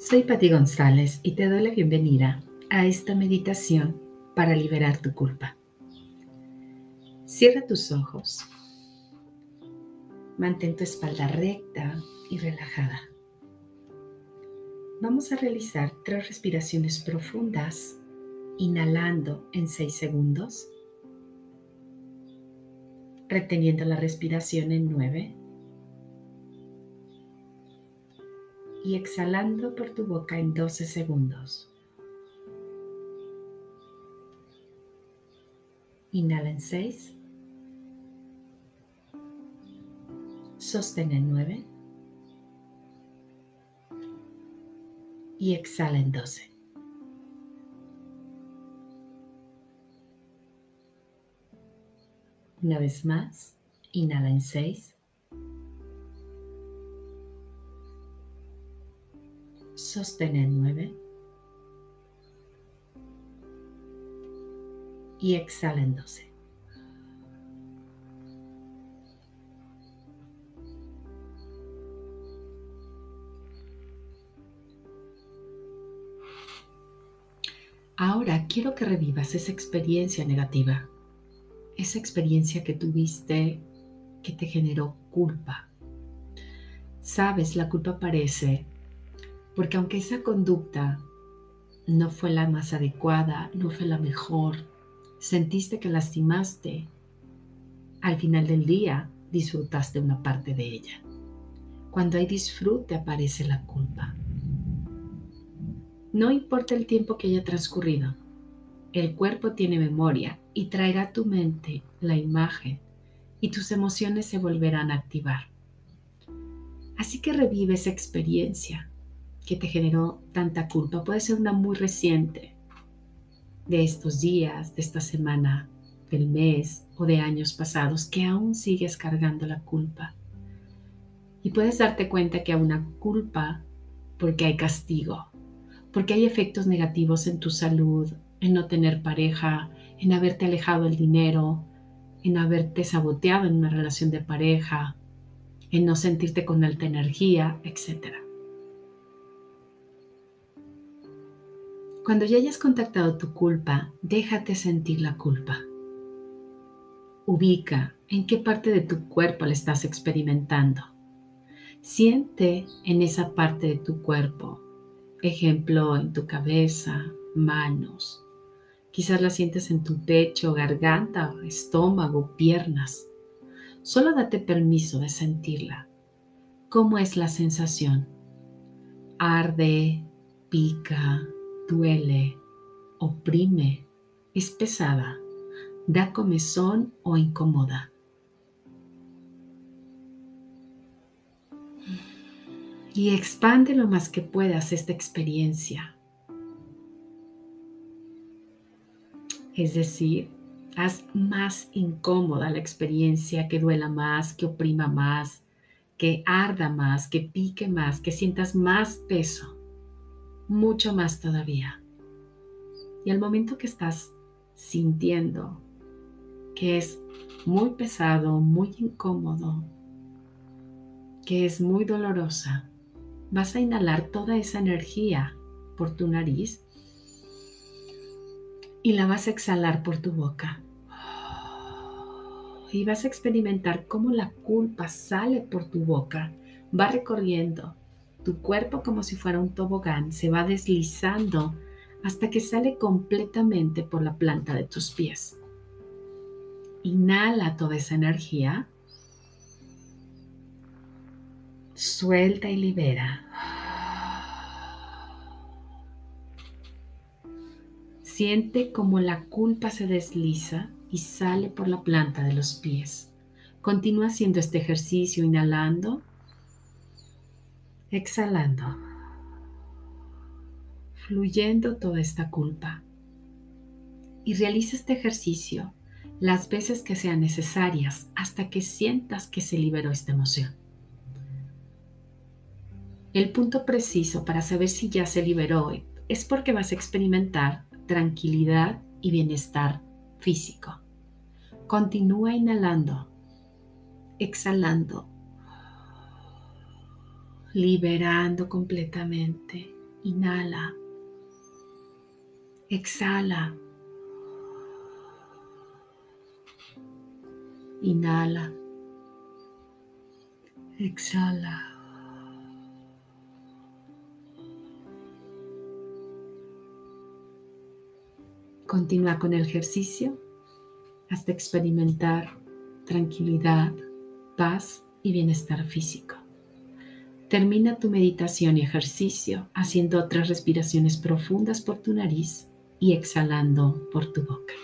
Soy Patti González y te doy la bienvenida a esta meditación para liberar tu culpa. Cierra tus ojos. Mantén tu espalda recta y relajada. Vamos a realizar tres respiraciones profundas, inhalando en 6 segundos, reteniendo la respiración en 9 y exhalando por tu boca en 12 segundos. Inhala en 6. Sostén en 9. Y exhala en 12. Una vez más, inhala en 6. Sostén en 9. Y exhala en 12. Ahora quiero que revivas esa experiencia negativa, esa experiencia que tuviste que te generó culpa. Sabes, la culpa aparece porque aunque esa conducta no fue la más adecuada, no fue la mejor, sentiste que lastimaste, al final del día disfrutaste una parte de ella. Cuando hay disfrute aparece la culpa. No importa el tiempo que haya transcurrido, el cuerpo tiene memoria y traerá a tu mente la imagen y tus emociones se volverán a activar. Así que revive esa experiencia que te generó tanta culpa. Puede ser una muy reciente de estos días, de esta semana, del mes o de años pasados, que aún sigues cargando la culpa. Y puedes darte cuenta que hay una culpa porque hay castigo, porque hay efectos negativos en tu salud, en no tener pareja, en haberte alejado del dinero, en haberte saboteado en una relación de pareja, en no sentirte con alta energía, etcétera. Cuando ya hayas contactado tu culpa, déjate sentir la culpa. Ubica en qué parte de tu cuerpo la estás experimentando. Siente en esa parte de tu cuerpo, ejemplo, en tu cabeza, manos. Quizás la sientes en tu pecho, garganta, estómago, piernas. Solo date permiso de sentirla. ¿Cómo es la sensación? Arde, pica, duele, oprime, es pesada, da comezón o incomoda. Y expande lo más que puedas esta experiencia. Es decir, haz más incómoda la experiencia, que duela más, que oprima más, que arda más, que pique más, que sientas más peso mucho más todavía. Y al momento que estás sintiendo que es muy pesado, muy incómodo, que es muy dolorosa, vas a inhalar toda esa energía por tu nariz y la vas a exhalar por tu boca. Y vas a experimentar cómo la culpa sale por tu boca, va recorriendo tu cuerpo como si fuera un tobogán se va deslizando hasta que sale completamente por la planta de tus pies. Inhala toda esa energía. Suelta y libera. Siente como la culpa se desliza y sale por la planta de los pies. Continúa haciendo este ejercicio inhalando exhalando, fluyendo toda esta culpa. Y realiza este ejercicio las veces que sean necesarias hasta que sientas que se liberó esta emoción. El punto preciso para saber si ya se liberó es porque vas a experimentar tranquilidad y bienestar físico. Continúa inhalando, exhalando liberando completamente, Inhala. Exhala. Inhala. Exhala. Continúa con el ejercicio hasta experimentar tranquilidad, paz y bienestar físico. Termina tu meditación y ejercicio haciendo otras respiraciones profundas por tu nariz y exhalando por tu boca.